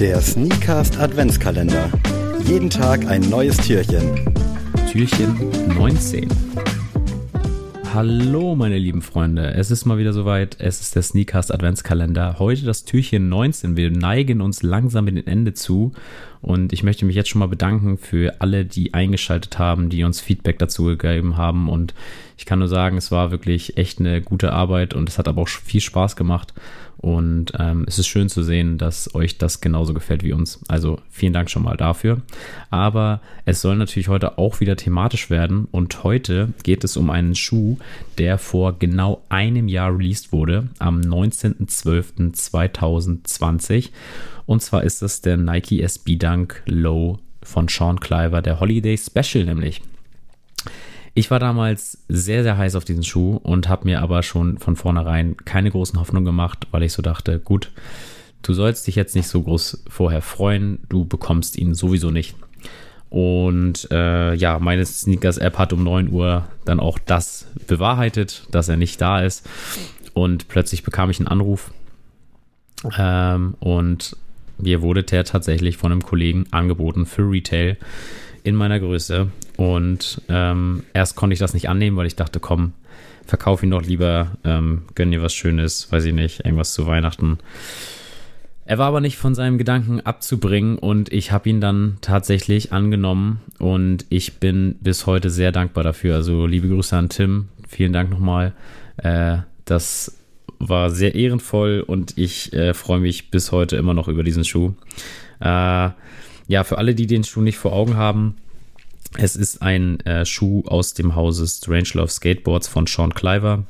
Der Sneakast Adventskalender. Jeden Tag ein neues Türchen. Türchen 19. Hallo meine lieben Freunde, es ist mal wieder soweit, es ist der Sneakast Adventskalender. Heute das Türchen 19, wir neigen uns langsam mit dem Ende zu und ich möchte mich jetzt schon mal bedanken für alle, die eingeschaltet haben, die uns Feedback dazu gegeben haben und ich kann nur sagen, es war wirklich echt eine gute Arbeit und es hat aber auch viel Spaß gemacht und ähm, es ist schön zu sehen, dass euch das genauso gefällt wie uns. Also vielen Dank schon mal dafür. Aber es soll natürlich heute auch wieder thematisch werden. Und heute geht es um einen Schuh, der vor genau einem Jahr released wurde, am 19.12.2020. Und zwar ist das der Nike SB Dunk Low von Sean Cliver, der Holiday Special nämlich. Ich war damals sehr, sehr heiß auf diesen Schuh und habe mir aber schon von vornherein keine großen Hoffnungen gemacht, weil ich so dachte, gut, du sollst dich jetzt nicht so groß vorher freuen, du bekommst ihn sowieso nicht. Und äh, ja, meine Sneakers-App hat um 9 Uhr dann auch das bewahrheitet, dass er nicht da ist. Und plötzlich bekam ich einen Anruf. Ähm, und mir wurde der tatsächlich von einem Kollegen angeboten für Retail in meiner Größe. Und ähm, erst konnte ich das nicht annehmen, weil ich dachte, komm, verkauf ihn doch lieber, ähm, gönn dir was Schönes, weiß ich nicht, irgendwas zu Weihnachten. Er war aber nicht von seinem Gedanken abzubringen und ich habe ihn dann tatsächlich angenommen und ich bin bis heute sehr dankbar dafür. Also liebe Grüße an Tim, vielen Dank nochmal. Äh, das war sehr ehrenvoll und ich äh, freue mich bis heute immer noch über diesen Schuh. Äh, ja, für alle, die den Schuh nicht vor Augen haben, es ist ein äh, Schuh aus dem Hause Strangelove Skateboards von Sean Cliver.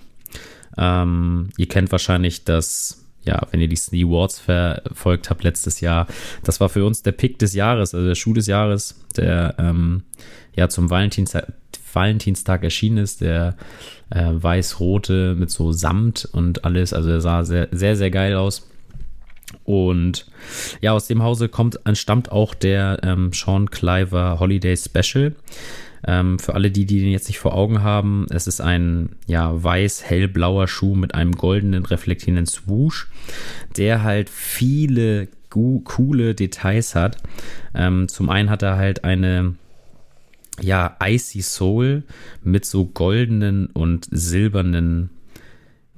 Ähm, ihr kennt wahrscheinlich das, ja, wenn ihr die Snee Awards verfolgt habt letztes Jahr, das war für uns der Pick des Jahres, also der Schuh des Jahres, der ähm, ja zum Valentinstag, Valentinstag erschienen ist, der äh, weiß-rote mit so Samt und alles, also er sah sehr, sehr, sehr geil aus. Und ja, aus dem Hause kommt, entstammt auch der ähm, Sean Cliver Holiday Special. Ähm, für alle, die, die den jetzt nicht vor Augen haben, es ist ein ja, weiß-hellblauer Schuh mit einem goldenen reflektierenden Swoosh, der halt viele coole Details hat. Ähm, zum einen hat er halt eine ja, Icy Soul mit so goldenen und silbernen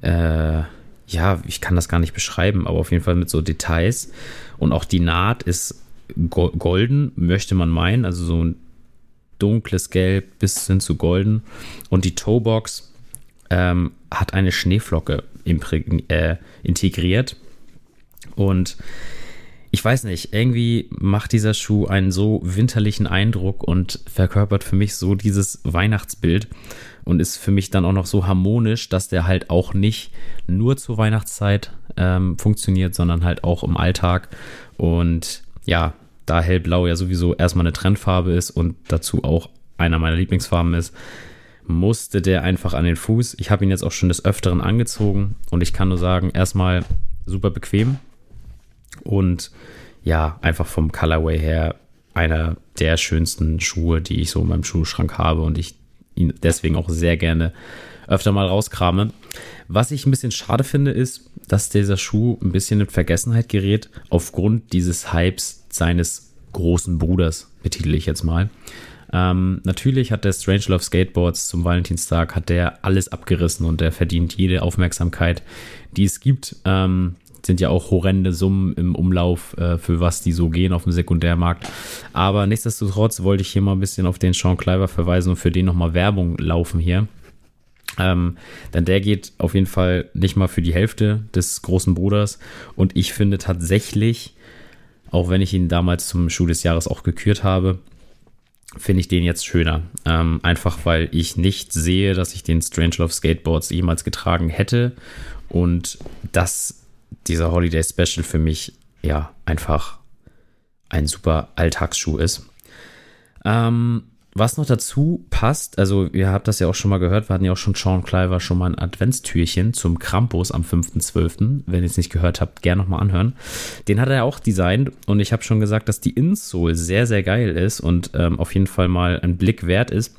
äh, ja, ich kann das gar nicht beschreiben, aber auf jeden Fall mit so Details. Und auch die Naht ist golden, möchte man meinen, also so ein dunkles Gelb bis hin zu golden. Und die Toebox ähm, hat eine Schneeflocke äh, integriert. Und ich weiß nicht, irgendwie macht dieser Schuh einen so winterlichen Eindruck und verkörpert für mich so dieses Weihnachtsbild und ist für mich dann auch noch so harmonisch, dass der halt auch nicht nur zur Weihnachtszeit ähm, funktioniert, sondern halt auch im Alltag. Und ja, da hellblau ja sowieso erstmal eine Trendfarbe ist und dazu auch einer meiner Lieblingsfarben ist, musste der einfach an den Fuß. Ich habe ihn jetzt auch schon des Öfteren angezogen und ich kann nur sagen, erstmal super bequem und ja, einfach vom Colorway her einer der schönsten Schuhe, die ich so in meinem Schuhschrank habe und ich ihn deswegen auch sehr gerne öfter mal rauskrame. Was ich ein bisschen schade finde, ist, dass dieser Schuh ein bisschen in Vergessenheit gerät, aufgrund dieses Hypes seines großen Bruders, betitel ich jetzt mal. Ähm, natürlich hat der Strangelove Skateboards zum Valentinstag hat der alles abgerissen und der verdient jede Aufmerksamkeit, die es gibt. Ähm, sind ja auch horrende Summen im Umlauf, äh, für was die so gehen auf dem Sekundärmarkt. Aber nichtsdestotrotz wollte ich hier mal ein bisschen auf den Sean Cliver verweisen und für den nochmal Werbung laufen hier. Ähm, denn der geht auf jeden Fall nicht mal für die Hälfte des großen Bruders. Und ich finde tatsächlich, auch wenn ich ihn damals zum Schuh des Jahres auch gekürt habe, finde ich den jetzt schöner. Ähm, einfach weil ich nicht sehe, dass ich den Strangelove Skateboards jemals getragen hätte. Und das dieser Holiday Special für mich ja einfach ein super Alltagsschuh ist. Ähm, was noch dazu passt, also ihr habt das ja auch schon mal gehört, wir hatten ja auch schon Sean Cliver schon mal ein Adventstürchen zum Krampus am 5.12. Wenn ihr es nicht gehört habt, gerne nochmal anhören. Den hat er auch designt und ich habe schon gesagt, dass die Insole sehr, sehr geil ist und ähm, auf jeden Fall mal ein Blick wert ist.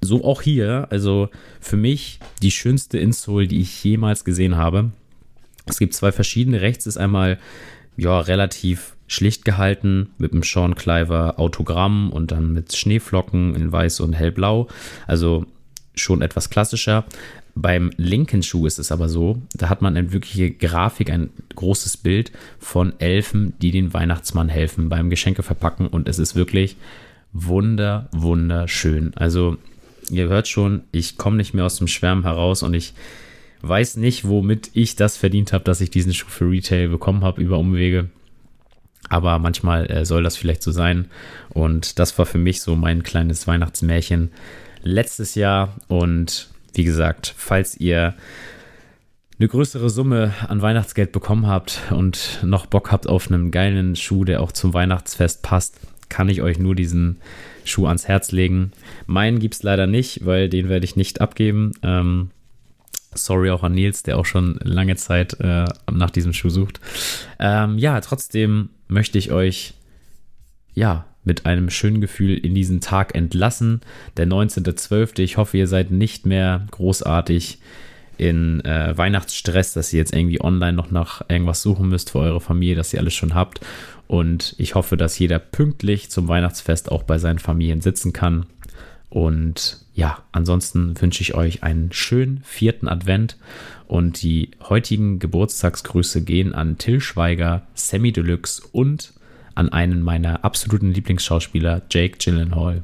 So auch hier, also für mich die schönste Insole, die ich jemals gesehen habe. Es gibt zwei verschiedene. Rechts ist einmal ja relativ schlicht gehalten mit einem Sean Cliver Autogramm und dann mit Schneeflocken in weiß und hellblau. Also schon etwas klassischer. Beim linken Schuh ist es aber so, da hat man eine wirkliche Grafik, ein großes Bild von Elfen, die den Weihnachtsmann helfen beim Geschenke verpacken und es ist wirklich wunder, wunderschön. Also ihr hört schon, ich komme nicht mehr aus dem Schwärmen heraus und ich weiß nicht, womit ich das verdient habe, dass ich diesen Schuh für Retail bekommen habe über Umwege. Aber manchmal äh, soll das vielleicht so sein. Und das war für mich so mein kleines Weihnachtsmärchen letztes Jahr. Und wie gesagt, falls ihr eine größere Summe an Weihnachtsgeld bekommen habt und noch Bock habt auf einen geilen Schuh, der auch zum Weihnachtsfest passt, kann ich euch nur diesen Schuh ans Herz legen. Meinen gibt es leider nicht, weil den werde ich nicht abgeben. Ähm, sorry auch an Nils, der auch schon lange Zeit äh, nach diesem Schuh sucht. Ähm, ja, trotzdem möchte ich euch ja mit einem schönen Gefühl in diesen Tag entlassen. Der 19.12. Ich hoffe, ihr seid nicht mehr großartig in äh, Weihnachtsstress, dass ihr jetzt irgendwie online noch nach irgendwas suchen müsst für eure Familie, dass ihr alles schon habt. Und ich hoffe, dass jeder pünktlich zum Weihnachtsfest auch bei seinen Familien sitzen kann. Und ja, ansonsten wünsche ich euch einen schönen vierten Advent. Und die heutigen Geburtstagsgrüße gehen an Till Schweiger, Sammy Deluxe und an einen meiner absoluten Lieblingsschauspieler, Jake Gyllenhaal.